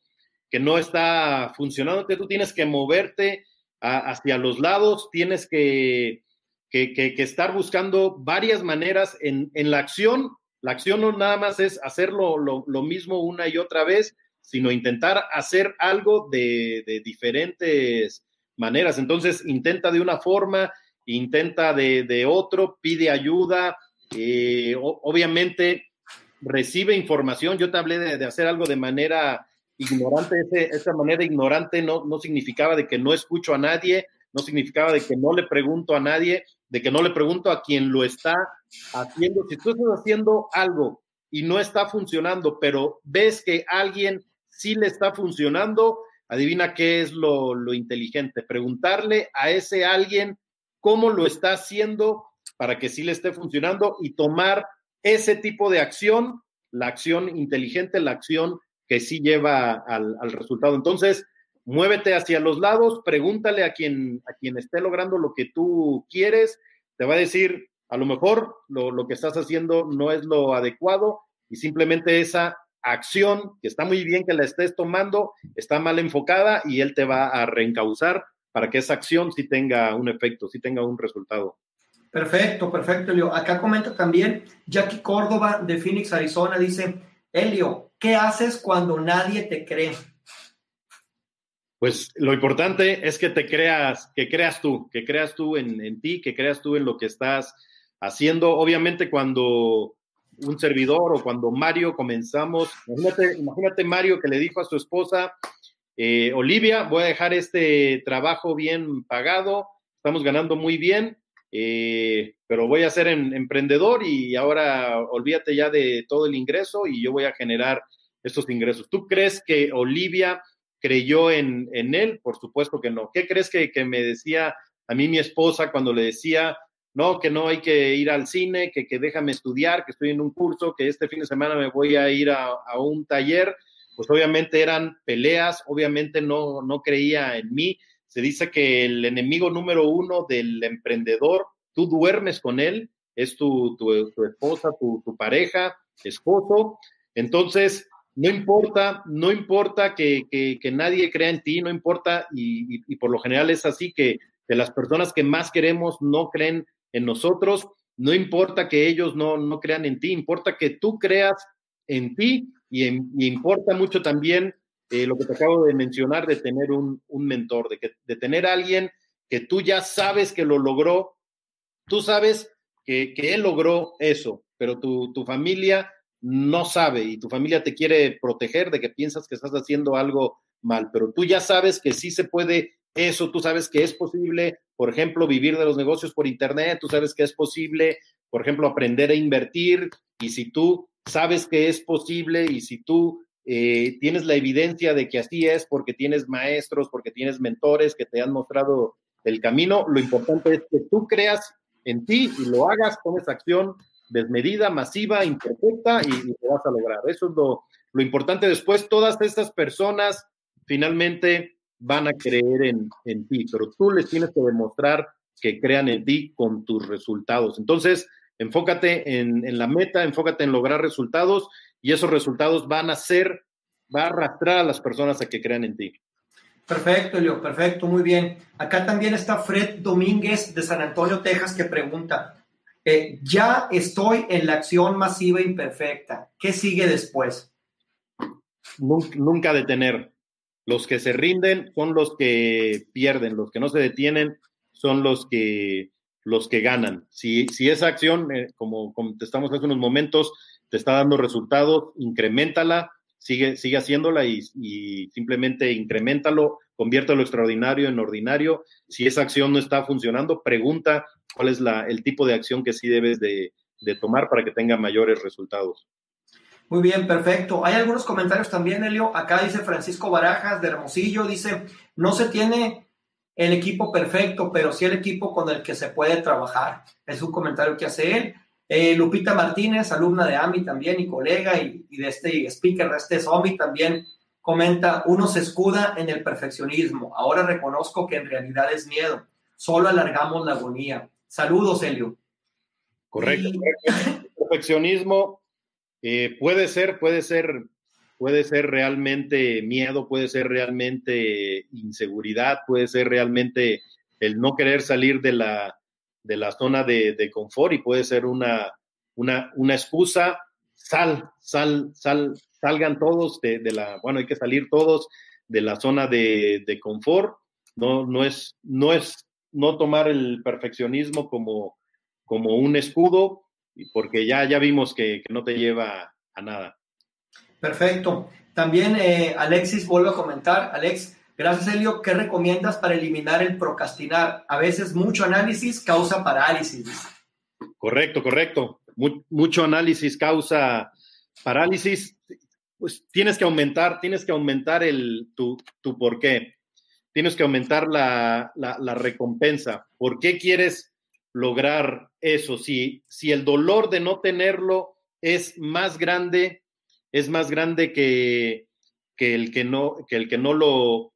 que no está funcionando, tú tienes que moverte hacia los lados, tienes que, que, estar buscando varias maneras en, la acción. La acción no nada más es hacerlo lo, mismo una y otra vez, sino intentar hacer algo de, de diferentes maneras. Entonces, intenta de una forma, intenta de, otro, pide ayuda, eh, obviamente recibe información. Yo te hablé de, hacer algo de manera ignorante. esa manera ignorante no, no significaba de que no escucho a nadie, no significaba de que no le pregunto a nadie, de que no le pregunto a quien lo está haciendo. Si tú estás haciendo algo y no está funcionando, pero ves que alguien sí le está funcionando, Adivina qué es lo, inteligente. Preguntarle a ese alguien cómo lo está haciendo para que sí le esté funcionando y tomar ese tipo de acción, la acción inteligente, la acción que sí lleva al, resultado. Entonces, muévete hacia los lados, pregúntale a quien, a quien esté logrando lo que tú quieres, te va a decir, a lo mejor lo, lo que estás haciendo no es lo adecuado y simplemente esa acción que está muy bien que la estés tomando, está mal enfocada y él te va a reencauzar para que esa acción sí tenga un efecto, sí tenga un resultado. Perfecto, perfecto, Elio. Acá comenta también Jackie Córdoba de Phoenix, Arizona, dice, Elio, ¿qué haces cuando nadie te cree? Pues lo importante es que te creas, que creas tú, que creas tú en, en ti, que creas tú en lo que estás haciendo. Obviamente cuando un servidor o cuando Mario comenzamos, imagínate, Mario que le dijo a su esposa, eh, Olivia, voy a dejar este trabajo bien pagado, estamos ganando muy bien, eh, pero voy a ser emprendedor y ahora olvídate ya de todo el ingreso y yo voy a generar estos ingresos. ¿Tú crees que Olivia creyó en, él? Por supuesto que no. ¿Qué crees que, que me decía a mí mi esposa cuando le decía, no, que no hay que ir al cine, que, que déjame estudiar, que estoy en un curso, que este fin de semana me voy a ir a, un taller, pues obviamente eran peleas, obviamente no, no creía en mí. Se dice que el enemigo número uno del emprendedor, tú duermes con él, es tu, tu, esposa, tu, tu, pareja, esposo. Entonces, no importa, no importa que, que, nadie crea en ti, no importa, y, y, y, por lo general es así que, que las personas que más queremos no creen en nosotros. No importa que ellos no, no crean en ti, importa que tú creas en ti y, importa mucho también eh, lo que te acabo de mencionar de tener un, mentor, de, que, de tener alguien que tú ya sabes que lo logró, tú sabes que, él logró eso, pero tu, tu familia no sabe y tu familia te quiere proteger de que piensas que estás haciendo algo mal, pero tú ya sabes que sí se puede eso, tú sabes que es posible, por ejemplo, vivir de los negocios por Internet, tú sabes que es posible, por ejemplo, aprender a invertir, y si tú sabes que es posible y si tú eh, tienes la evidencia de que así es porque tienes maestros, porque tienes mentores que te han mostrado el camino, lo importante es que tú creas en ti y lo hagas, tomes acción desmedida, masiva, imperfecta y, y lo vas a lograr. Eso es lo, lo importante. Después, todas estas personas finalmente van a creer en, en ti, pero tú les tienes que demostrar que crean en ti con tus resultados. Entonces, enfócate en, en, la meta, enfócate en lograr resultados y esos resultados van a ser, va a arrastrar a las personas a que crean en ti. Perfecto, Leo, perfecto, muy bien. Acá también está Fred Domínguez de San Antonio, Texas, que pregunta, eh, ya estoy en la acción masiva imperfecta, ¿qué sigue después? Nunca, nunca detener. Los que se rinden son los que pierden, los que no se detienen son los que, los que ganan. Si, si esa acción, eh, como contestamos hace unos momentos, te está dando resultados, incrementala, sigue, sigue haciéndola y, y simplemente incrementalo, convierte lo extraordinario en ordinario. Si esa acción no está funcionando, pregunta cuál es la, el tipo de acción que sí debes de, de tomar para que tenga mayores resultados. Muy bien, perfecto. Hay algunos comentarios también, Elio. Acá dice Francisco Barajas de Hermosillo, dice, no se tiene el equipo perfecto, pero sí el equipo con el que se puede trabajar. Es un comentario que hace él. Eh, Lupita Martínez, alumna de AMI también y colega y, y de este speaker de este SOMI también comenta, uno se escuda en el perfeccionismo. Ahora reconozco que en realidad es miedo. Solo alargamos la agonía. Saludos, Elio. Correcto. Y... correcto. El [laughs] perfeccionismo eh, puede ser, puede ser, puede ser realmente miedo, puede ser realmente inseguridad, puede ser realmente el no querer salir de la, de la zona de, de confort y puede ser una, una, una, excusa. Sal, sal, sal, salgan todos de, de, la, bueno, hay que salir todos de la zona de, de confort. No, no es, no es no tomar el perfeccionismo como, como un escudo, porque ya, ya vimos que, que no te lleva a nada. Perfecto. También eh, Alexis vuelve a comentar. Alex, gracias Elio, ¿qué recomiendas para eliminar el procrastinar? A veces mucho análisis causa parálisis. Correcto, correcto. mucho análisis causa parálisis. Pues tienes que aumentar, tienes que aumentar el, tu, tu por qué. Tienes que aumentar la, la, la recompensa. ¿Por qué quieres lograr eso. Si, si el dolor de no tenerlo es más grande, es más grande que, que, el que no, que el que no lo,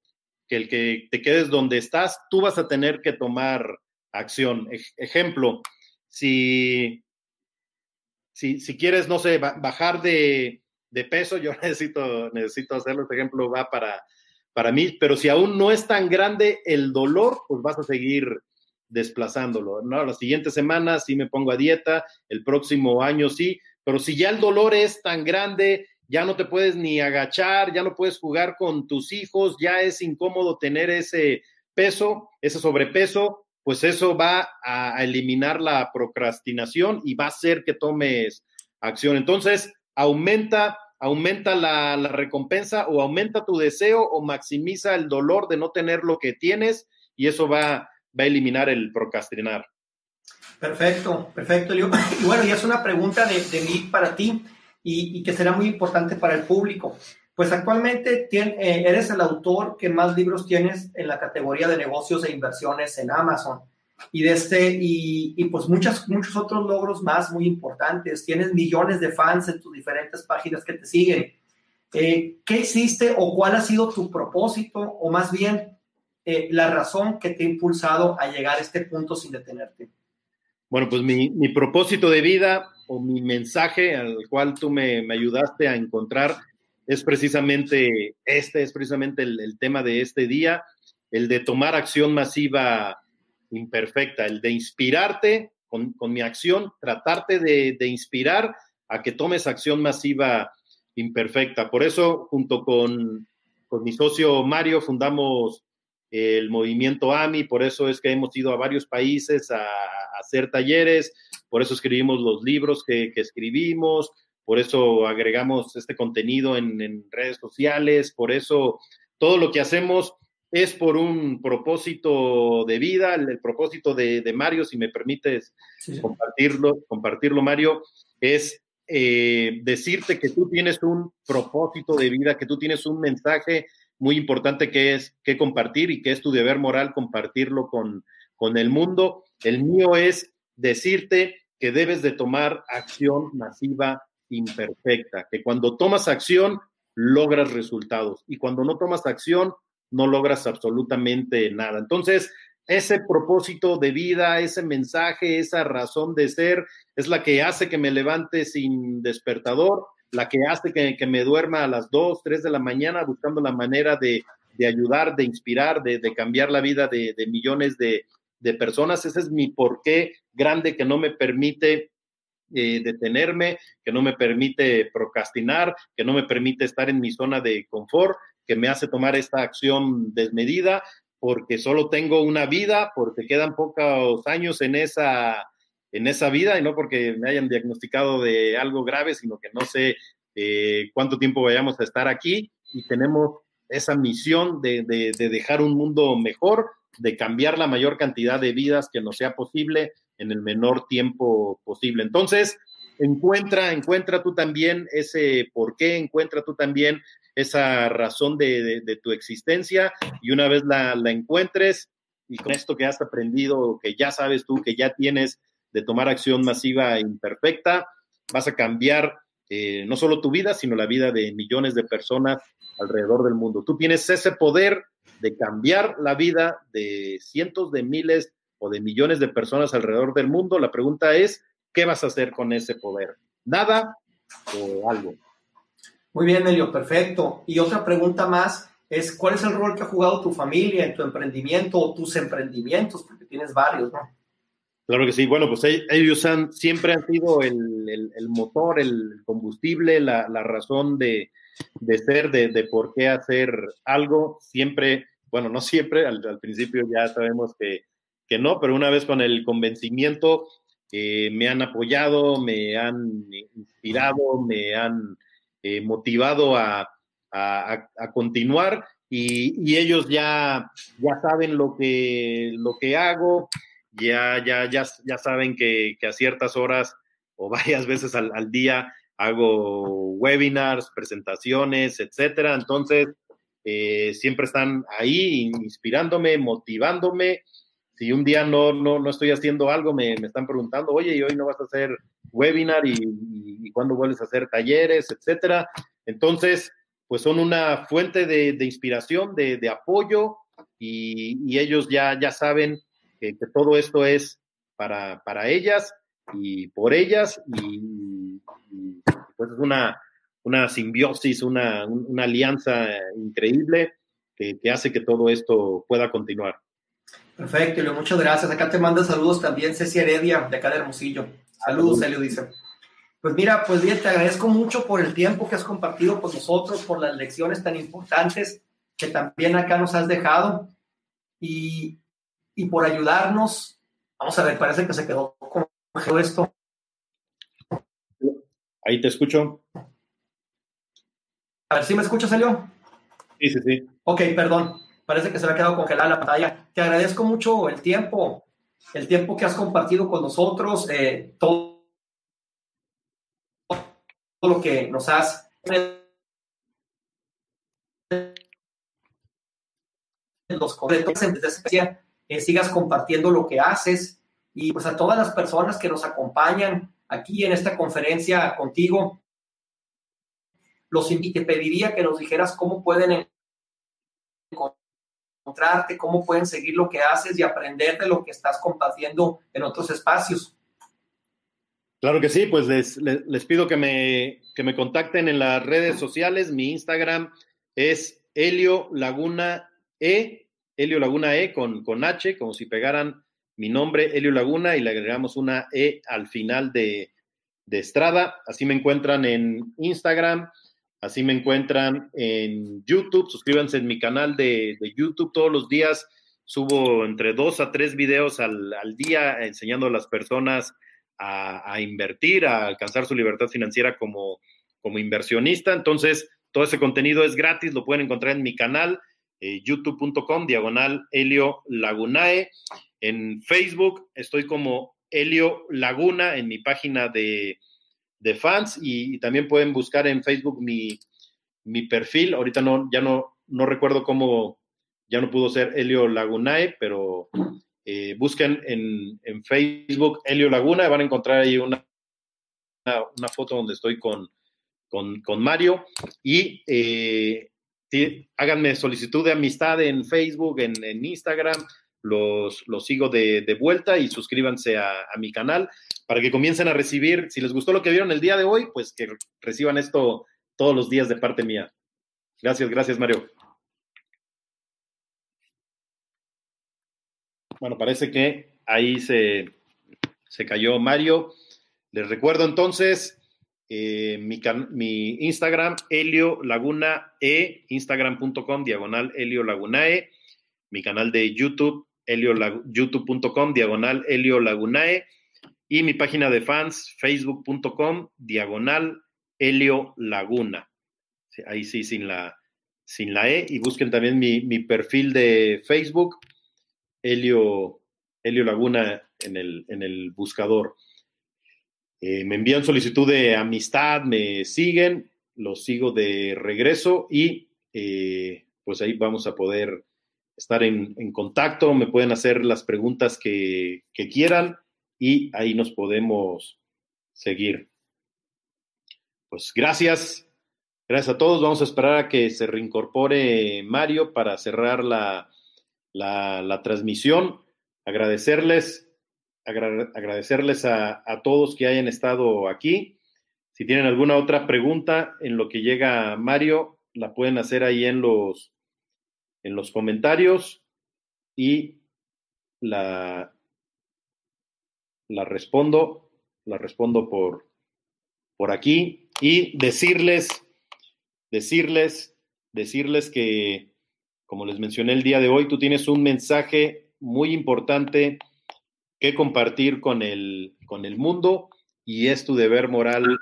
que el que te quedes donde estás, tú vas a tener que tomar acción. Ejemplo, si, si, si quieres, no sé, bajar de, de, peso, yo [laughs] necesito, necesito hacerlo, este ejemplo va para, para mí, pero si aún no es tan grande el dolor, pues vas a seguir desplazándolo. ¿no? Las siguientes semanas sí me pongo a dieta, el próximo año sí, pero si ya el dolor es tan grande, ya no te puedes ni agachar, ya no puedes jugar con tus hijos, ya es incómodo tener ese peso, ese sobrepeso, pues eso va a eliminar la procrastinación y va a hacer que tomes acción. Entonces, aumenta, aumenta la, la recompensa o aumenta tu deseo o maximiza el dolor de no tener lo que tienes y eso va va a eliminar el procrastinar. Perfecto, perfecto. Y bueno, y es una pregunta de, mí para ti y, que será muy importante para el público. Pues actualmente eh, eres el autor que más libros tienes en la categoría de negocios e inversiones en Amazon. Y, de este, y, y pues muchas, muchos otros logros más muy importantes. Tienes millones de fans en tus diferentes páginas que te siguen. Eh, ¿Qué hiciste o cuál ha sido tu propósito o más bien eh, la razón que te ha impulsado a llegar a este punto sin detenerte? Bueno, pues mi, mi propósito de vida o mi mensaje al cual tú me, me, ayudaste a encontrar es precisamente este, es precisamente el, el tema de este día, el de tomar acción masiva imperfecta, el de inspirarte con, con mi acción, tratarte de, de, inspirar a que tomes acción masiva imperfecta. Por eso, junto con, con mi socio Mario, fundamos el movimiento AMI, por eso es que hemos ido a varios países a, a hacer talleres, por eso escribimos los libros que, escribimos, por eso agregamos este contenido en, redes sociales, por eso todo lo que hacemos es por un propósito de vida, el, propósito de, Mario, si me permites compartirlo, compartirlo, Mario, es eh, decirte que tú tienes un propósito de vida, que tú tienes un mensaje muy importante que es que compartir y que es tu deber moral compartirlo con, con el mundo. El mío es decirte que debes de tomar acción masiva imperfecta, que cuando tomas acción logras resultados y cuando no tomas acción no logras absolutamente nada. Entonces, ese propósito de vida, ese mensaje, esa razón de ser, es la que hace que me levante sin despertador, la que hace que, me duerma a las 2, 3 de la mañana buscando la manera de, ayudar, de inspirar, de, cambiar la vida de, millones de, personas. Ese es mi porqué grande que no me permite eh, detenerme, que no me permite procrastinar, que no me permite estar en mi zona de confort, que me hace tomar esta acción desmedida, porque solo tengo una vida, porque quedan pocos años en esa, en esa vida y no porque me hayan diagnosticado de algo grave, sino que no sé eh, cuánto tiempo vayamos a estar aquí y tenemos esa misión de, de, dejar un mundo mejor, de cambiar la mayor cantidad de vidas que nos sea posible en el menor tiempo posible. Entonces, encuentra, encuentra tú también ese por qué, encuentra tú también esa razón de, de tu existencia y una vez la, la encuentres y con esto que has aprendido, que ya sabes tú, que ya tienes de tomar acción masiva e imperfecta, vas a cambiar eh, no solo tu vida, sino la vida de millones de personas alrededor del mundo. Tú tienes ese poder de cambiar la vida de cientos de miles o de millones de personas alrededor del mundo. La pregunta es, ¿qué vas a hacer con ese poder? ¿Nada o algo? Muy bien, Elio, perfecto. Y otra pregunta más es, ¿cuál es el rol que ha jugado tu familia en tu emprendimiento o tus emprendimientos? Porque tienes varios, ¿no? Claro que sí. Bueno, pues ellos han, siempre han sido el, motor, el combustible, la, razón de, ser, de, por qué hacer algo. Siempre, bueno, no siempre, al, principio ya sabemos que, no, pero una vez con el convencimiento, eh, me han apoyado, me han inspirado, me han eh, motivado a, continuar y, ellos ya, ya saben lo que, lo que hago ya, ya, ya, ya saben que, a ciertas horas o [laughs] varias veces al, día hago webinars, presentaciones, etcétera. Entonces, eh, siempre están ahí inspirándome, motivándome. Si un día no, no, no estoy haciendo algo, me, están preguntando, oye, ¿y hoy no vas a hacer webinar? ¿Y, y, cuándo vuelves a hacer talleres, etcétera? Entonces, pues son una fuente de, inspiración, de, apoyo, y, y, ellos ya, ya saben que, todo esto es para, para, ellas y por ellas y, pues es una, una simbiosis, una, una, alianza increíble que, que, hace que todo esto pueda continuar. Perfecto, Elio, muchas gracias. Acá te manda saludos también Ceci Heredia, de acá de Hermosillo. Saludos, Elio, dice. Pues mira, pues bien, te agradezco mucho por el tiempo que has compartido con nosotros, por las lecciones tan importantes que también acá nos has dejado. Y y por ayudarnos. Vamos a ver, parece que se quedó con esto. Ahí te escucho. A ver, si me escuchas, Elio? Sí, sí, sí. Ok, perdón. Parece que se me ha quedado congelada la pantalla. Te agradezco mucho el tiempo, el tiempo que has compartido con nosotros, eh, todo, todo lo que nos has los desde eh, sigas compartiendo lo que haces y pues a todas las personas que nos acompañan aquí en esta conferencia contigo, los te pediría que nos dijeras cómo pueden encontrarte, cómo pueden seguir lo que haces y aprender de lo que estás compartiendo en otros espacios. Claro que sí, pues les, les, pido que me, que me contacten en las redes sociales. Mi Instagram es Helio Laguna E Helio Laguna E con, con H, como si pegaran mi nombre, Helio Laguna, y le agregamos una E al final de, Estrada. Así me encuentran en Instagram, así me encuentran en YouTube. Suscríbanse en mi canal de, YouTube todos los días. Subo entre dos a tres videos al, día enseñando a las personas a, invertir, a alcanzar su libertad financiera como, como inversionista. Entonces, todo ese contenido es gratis, lo pueden encontrar en mi canal, eh, youtube.com, diagonal Helio Lagunae. En Facebook estoy como Helio Laguna en mi página de, fans y, también pueden buscar en Facebook mi, perfil. Ahorita no, ya no, no recuerdo cómo, ya no pudo ser Helio Lagunae, pero eh, busquen en, Facebook Helio Laguna y van a encontrar ahí una, una, foto donde estoy con, con, Mario y eh, háganme solicitud de amistad en Facebook, en, Instagram, los, los sigo de, vuelta y suscríbanse a, a, mi canal para que comiencen a recibir, si les gustó lo que vieron el día de hoy, pues que reciban esto todos los días de parte mía. Gracias, gracias Mario. Bueno, parece que ahí se, cayó Mario. Les recuerdo entonces eh, mi, Instagram, Helio Laguna E, instagram.com, diagonal Helio Lagunae, mi canal de YouTube, youtube.com, diagonal Helio Lagunae, y mi página de fans, facebook.com, diagonal Helio Laguna. Ahí sí, sin la, sin la E, y busquen también mi, mi perfil de Facebook, Helio, Helio Laguna en el, en el buscador. Eh, me envían solicitud de amistad, me siguen, los sigo de regreso y eh, pues ahí vamos a poder estar en, contacto, me pueden hacer las preguntas que, que, quieran y ahí nos podemos seguir. Pues gracias, gracias a todos. Vamos a esperar a que se reincorpore Mario para cerrar la, la, transmisión, agradecerles, agradecerles a, todos que hayan estado aquí. Si tienen alguna otra pregunta en lo que llega Mario, la pueden hacer ahí en los, en los comentarios y la, la respondo, la respondo por, por aquí y decirles, decirles, decirles que como les mencioné el día de hoy, tú tienes un mensaje muy importante que compartir con el, con el mundo y es tu deber moral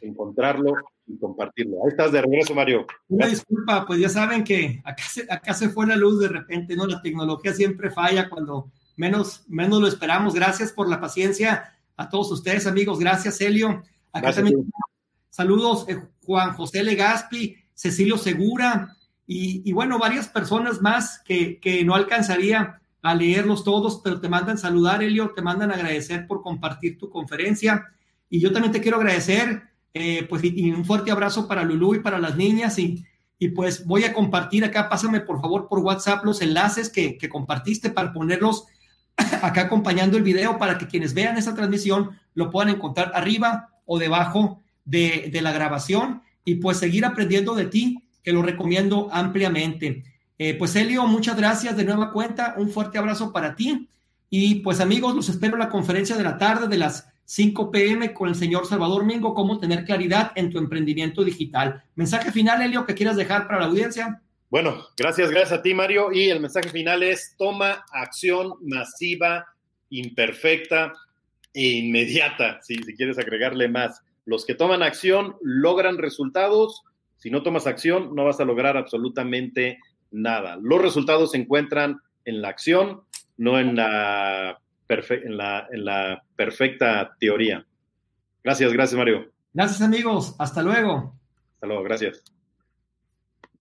encontrarlo y compartirlo. Ahí estás de regreso, Mario. Una disculpa, pues ya saben que acá se, acá se fue la luz de repente, ¿no? La tecnología siempre falla cuando menos, menos lo esperamos. Gracias por la paciencia a todos ustedes, amigos. Gracias, Helio. Acá también saludos, eh, Juan José Legaspi, Cecilio Segura, y, bueno, varias personas más que, no alcanzaría a leerlos todos, pero te mandan saludar, Elio, te mandan agradecer por compartir tu conferencia. Y yo también te quiero agradecer, eh, pues, y, un fuerte abrazo para Lulú y para las niñas. Y, y pues voy a compartir acá, pásame por favor por WhatsApp los enlaces que, compartiste para ponerlos [coughs] acá acompañando el video para que quienes vean esa transmisión lo puedan encontrar arriba o debajo de, de la grabación y pues seguir aprendiendo de ti que lo recomiendo ampliamente. Eh, pues Elio, muchas gracias de nueva cuenta, un fuerte abrazo para ti y pues amigos, los espero en la conferencia de la tarde de las 5 pm con el señor Salvador Mingo, cómo tener claridad en tu emprendimiento digital. Mensaje final, Elio, que quieras dejar para la audiencia. Bueno, gracias, gracias a ti, Mario. Y el mensaje final es toma acción masiva, imperfecta e inmediata, si, si quieres agregarle más. Los que toman acción logran resultados si no tomas acción, no vas a lograr absolutamente nada. Los resultados se encuentran en la acción, no en la, en la, en la perfecta teoría. Gracias, gracias Mario. Gracias amigos, hasta luego. Hasta luego, gracias.